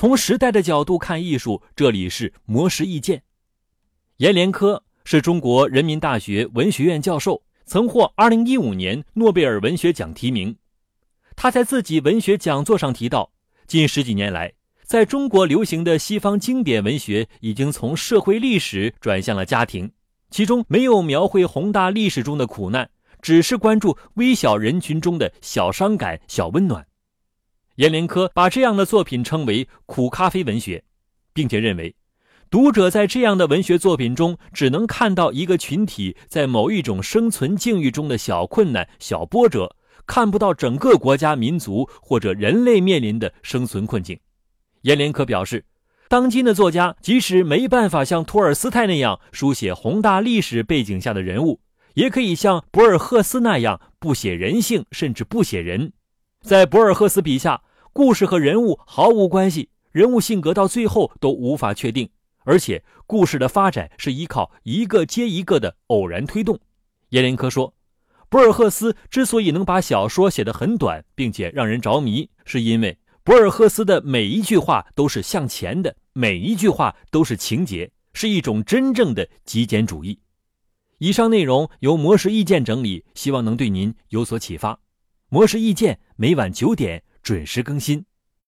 从时代的角度看艺术，这里是魔石意见。阎连科是中国人民大学文学院教授，曾获2015年诺贝尔文学奖提名。他在自己文学讲座上提到，近十几年来，在中国流行的西方经典文学已经从社会历史转向了家庭，其中没有描绘宏大历史中的苦难，只是关注微小人群中的小伤感、小温暖。阎连科把这样的作品称为“苦咖啡文学”，并且认为。读者在这样的文学作品中，只能看到一个群体在某一种生存境遇中的小困难、小波折，看不到整个国家、民族或者人类面临的生存困境。阎连科表示，当今的作家即使没办法像托尔斯泰那样书写宏大历史背景下的人物，也可以像博尔赫斯那样不写人性，甚至不写人。在博尔赫斯笔下，故事和人物毫无关系，人物性格到最后都无法确定。而且，故事的发展是依靠一个接一个的偶然推动。叶连科说，博尔赫斯之所以能把小说写得很短，并且让人着迷，是因为博尔赫斯的每一句话都是向前的，每一句话都是情节，是一种真正的极简主义。以上内容由模式意见整理，希望能对您有所启发。模式意见每晚九点准时更新。